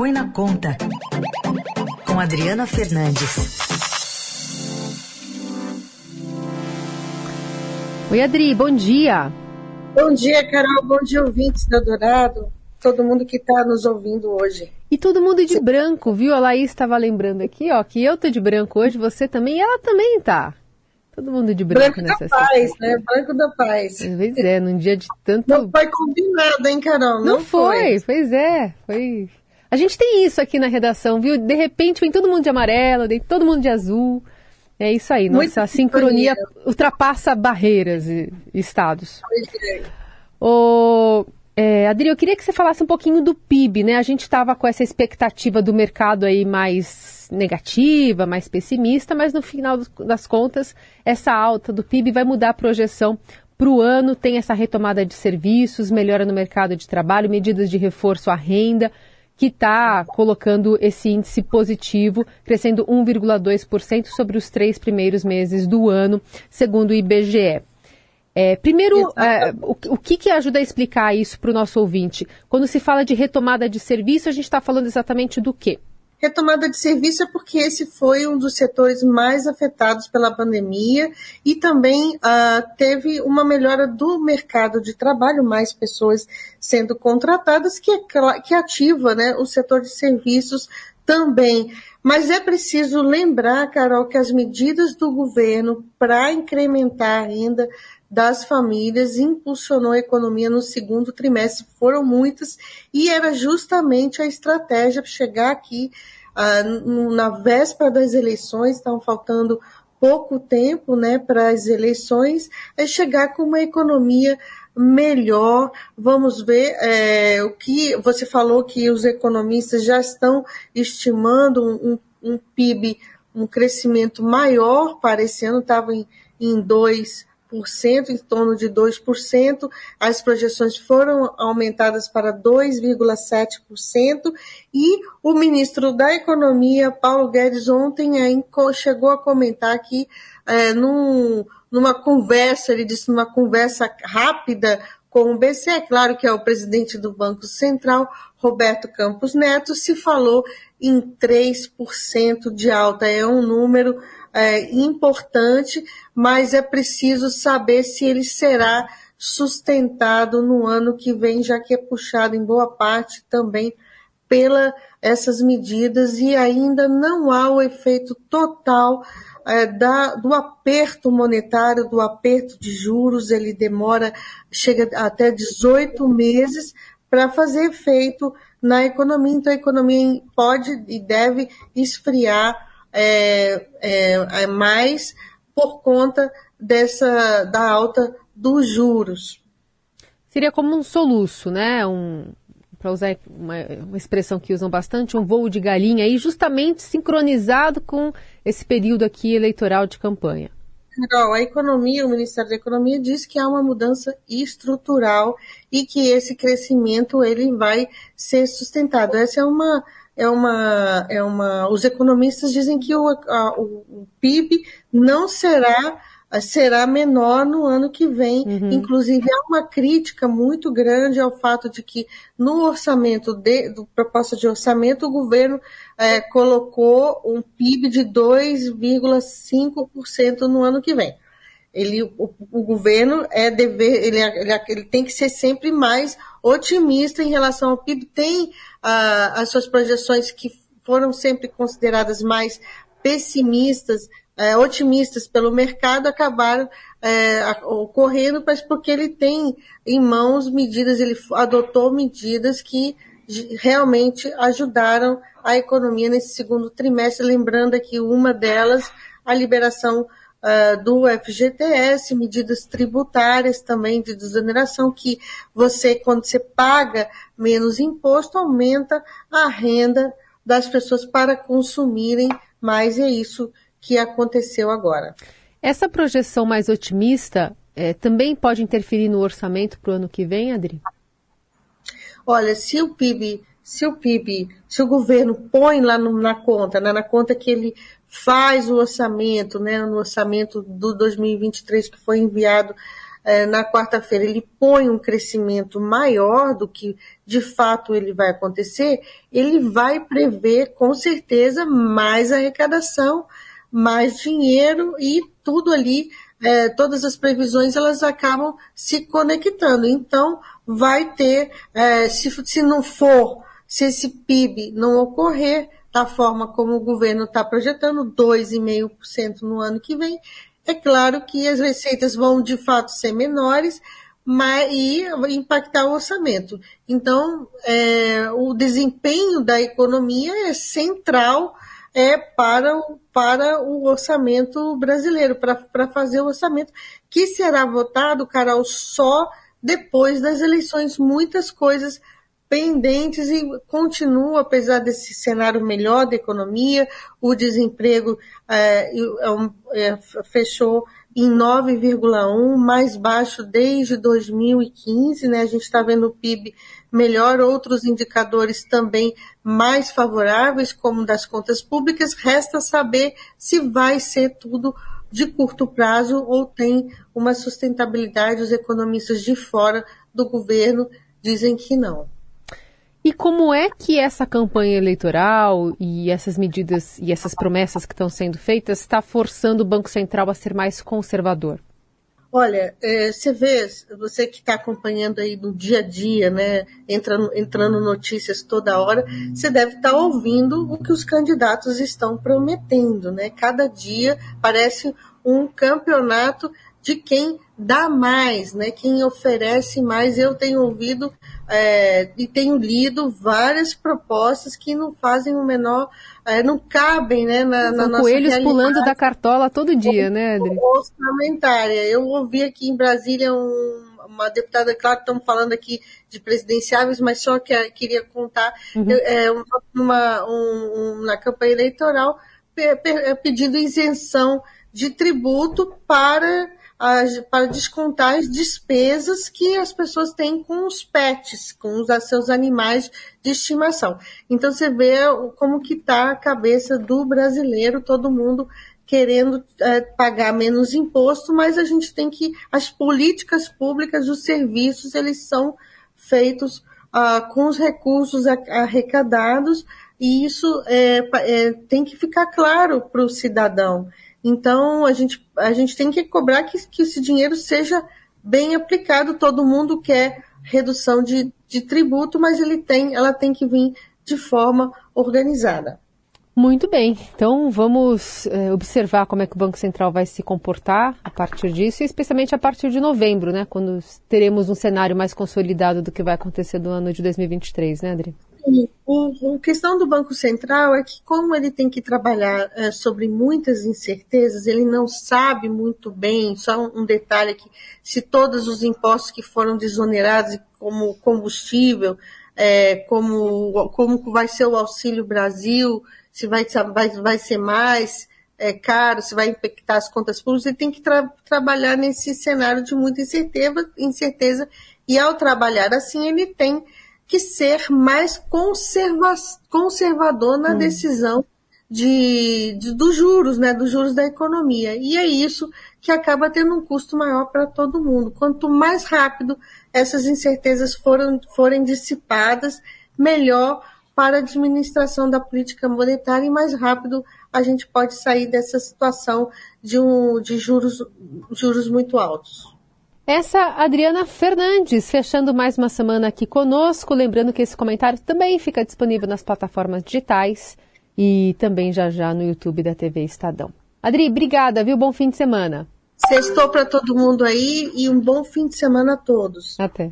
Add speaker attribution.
Speaker 1: Põe na Conta, com Adriana Fernandes.
Speaker 2: Oi, Adri, bom dia.
Speaker 3: Bom dia, Carol. Bom dia, ouvintes da Dourado. Todo mundo que está nos ouvindo hoje.
Speaker 2: E todo mundo de branco, viu? A Laís estava lembrando aqui, ó, que eu tô de branco hoje, você também, e ela também tá. Todo mundo de branco, branco nessa
Speaker 3: da paz, né? Branco da paz.
Speaker 2: Pois é, num dia de tanto.
Speaker 3: Não foi combinado, hein, Carol?
Speaker 2: Não, Não foi. foi. Pois é, foi. A gente tem isso aqui na redação, viu? De repente vem todo mundo de amarelo, vem todo mundo de azul. É isso aí, nossa sincronia ultrapassa barreiras e, estados. Pois é. O, é, Adri, eu queria que você falasse um pouquinho do PIB, né? A gente estava com essa expectativa do mercado aí mais negativa, mais pessimista, mas no final das contas, essa alta do PIB vai mudar a projeção para o ano, tem essa retomada de serviços, melhora no mercado de trabalho, medidas de reforço à renda, que está colocando esse índice positivo, crescendo 1,2% sobre os três primeiros meses do ano, segundo o IBGE. É, primeiro, é, o, o, que, que ajuda a explicar isso para o nosso ouvinte? Quando se fala de retomada de serviço, a gente está falando exatamente do quê?
Speaker 3: Retomada de serviço é porque esse foi um dos setores mais afetados pela pandemia e também uh, teve uma melhora do mercado de trabalho, mais pessoas sendo contratadas, que, é, que ativa né, o setor de serviços também. Mas é preciso lembrar, Carol, que as medidas do governo para incrementar a renda das famílias impulsionou a economia no segundo trimestre. Foram muitas e era justamente a estratégia chegar aqui uh, na véspera das eleições, estavam faltando pouco tempo né, para as eleições, é chegar com uma economia melhor. Vamos ver é, o que você falou que os economistas já estão estimando um, um, um PIB, um crescimento maior para esse ano, estava em, em 2%, em torno de 2%, as projeções foram aumentadas para 2,7%, e o ministro da Economia, Paulo Guedes, ontem chegou a comentar que é, num, numa conversa, ele disse numa conversa rápida com o BCE, é claro que é o presidente do Banco Central, Roberto Campos Neto, se falou em 3% de alta. É um número é, importante, mas é preciso saber se ele será sustentado no ano que vem, já que é puxado em boa parte também pela essas medidas e ainda não há o efeito total é, da, do aperto monetário, do aperto de juros, ele demora, chega até 18 meses para fazer efeito na economia. Então, a economia pode e deve esfriar é, é, é mais por conta dessa da alta dos juros.
Speaker 2: Seria como um soluço, né? Um, para usar uma, uma, expressão que usam bastante, um voo de galinha aí, justamente sincronizado com esse período aqui eleitoral de campanha.
Speaker 3: Carol, a economia, o Ministério da Economia diz que há uma mudança estrutural e que esse crescimento ele vai ser sustentado. Essa é uma é uma, é uma. Os economistas dizem que o, a, o PIB não será será menor no ano que vem. Uhum. Inclusive, há uma crítica muito grande ao fato de que no orçamento, de, do proposta de orçamento, o governo é, colocou um PIB de 2,5% no ano que vem. Ele, o, o, governo é dever, ele, ele, ele, tem que ser sempre mais otimista em relação ao PIB. Tem ah, as suas projeções que foram sempre consideradas mais pessimistas, é, otimistas pelo mercado, acabaram é, ocorrendo, mas porque ele tem em mãos medidas, ele adotou medidas que realmente ajudaram a economia nesse segundo trimestre. Lembrando aqui uma delas, a liberação uh, do FGTS, medidas tributárias também de desoneração, que você, quando você paga menos imposto, aumenta a renda das pessoas para consumirem mais, e é isso que aconteceu agora.
Speaker 2: Essa projeção mais otimista é, também pode interferir no orçamento para o ano que vem, Adri?
Speaker 3: Olha, se o PIB, se o PIB, se o governo põe lá no, na conta, né, na conta que ele faz o orçamento, né, no orçamento do 2023 que foi enviado é, na quarta-feira ele põe um crescimento maior do que de fato ele vai acontecer, ele vai prever com certeza mais arrecadação, mais dinheiro e tudo ali, é, todas as previsões elas acabam se conectando. Então vai ter, é, se, se não for, se esse PIB não ocorrer da forma como o governo está projetando, 2,5% no ano que vem, é claro que as receitas vão de fato ser menores mas, e impactar o orçamento. Então, é, o desempenho da economia é central é para, o, para o orçamento brasileiro, para fazer o orçamento, que será votado, Carol, só depois das eleições. Muitas coisas pendentes e continua, apesar desse cenário melhor da economia, o desemprego é, é, fechou em 9,1, mais baixo desde 2015, né? A gente está vendo o PIB melhor, outros indicadores também mais favoráveis, como das contas públicas. Resta saber se vai ser tudo de curto prazo ou tem uma sustentabilidade. Os economistas de fora do governo dizem que não.
Speaker 2: E como é que essa campanha eleitoral e essas medidas e essas promessas que estão sendo feitas está forçando o Banco Central a ser mais conservador?
Speaker 3: Olha, é, você vê, você que está acompanhando aí no dia a dia, né, entrando, entrando notícias toda hora, você deve estar tá ouvindo o que os candidatos estão prometendo, né? Cada dia parece um campeonato de quem dá mais, né? Quem oferece mais. Eu tenho ouvido é, e tenho lido várias propostas que não fazem o menor, é, não cabem, né? Na,
Speaker 2: na nossa coelhos pulando da cartola todo dia, né, Adri?
Speaker 3: Orçamentária. Eu ouvi aqui em Brasília um, uma deputada, claro, estamos falando aqui de presidenciáveis, mas só que queria contar uhum. é, uma, um, na campanha eleitoral pedindo isenção de tributo para para descontar as despesas que as pessoas têm com os pets, com os seus animais de estimação. Então você vê como que está a cabeça do brasileiro, todo mundo querendo é, pagar menos imposto, mas a gente tem que as políticas públicas, os serviços, eles são feitos ah, com os recursos arrecadados e isso é, é, tem que ficar claro para o cidadão. Então, a gente, a gente tem que cobrar que, que esse dinheiro seja bem aplicado. Todo mundo quer redução de, de tributo, mas ele tem, ela tem que vir de forma organizada.
Speaker 2: Muito bem, então vamos é, observar como é que o Banco Central vai se comportar a partir disso, e especialmente a partir de novembro, né, quando teremos um cenário mais consolidado do que vai acontecer do ano de 2023, né, Adri?
Speaker 3: O, a questão do Banco Central é que, como ele tem que trabalhar é, sobre muitas incertezas, ele não sabe muito bem, só um, um detalhe aqui, se todos os impostos que foram desonerados, como combustível, é, como, como vai ser o Auxílio Brasil, se vai, vai, vai ser mais é, caro, se vai impactar as contas públicas, ele tem que tra trabalhar nesse cenário de muita incerteza, incerteza, e ao trabalhar assim, ele tem que ser mais conserva conservador na hum. decisão de, de, dos juros, né, dos juros da economia. E é isso que acaba tendo um custo maior para todo mundo. Quanto mais rápido essas incertezas foram, forem dissipadas, melhor para a administração da política monetária e mais rápido a gente pode sair dessa situação de, um, de juros, juros muito altos.
Speaker 2: Essa Adriana Fernandes, fechando mais uma semana aqui conosco. Lembrando que esse comentário também fica disponível nas plataformas digitais e também já já no YouTube da TV Estadão. Adri, obrigada, viu? Bom fim de semana.
Speaker 3: Sextou para todo mundo aí e um bom fim de semana a todos.
Speaker 2: Até.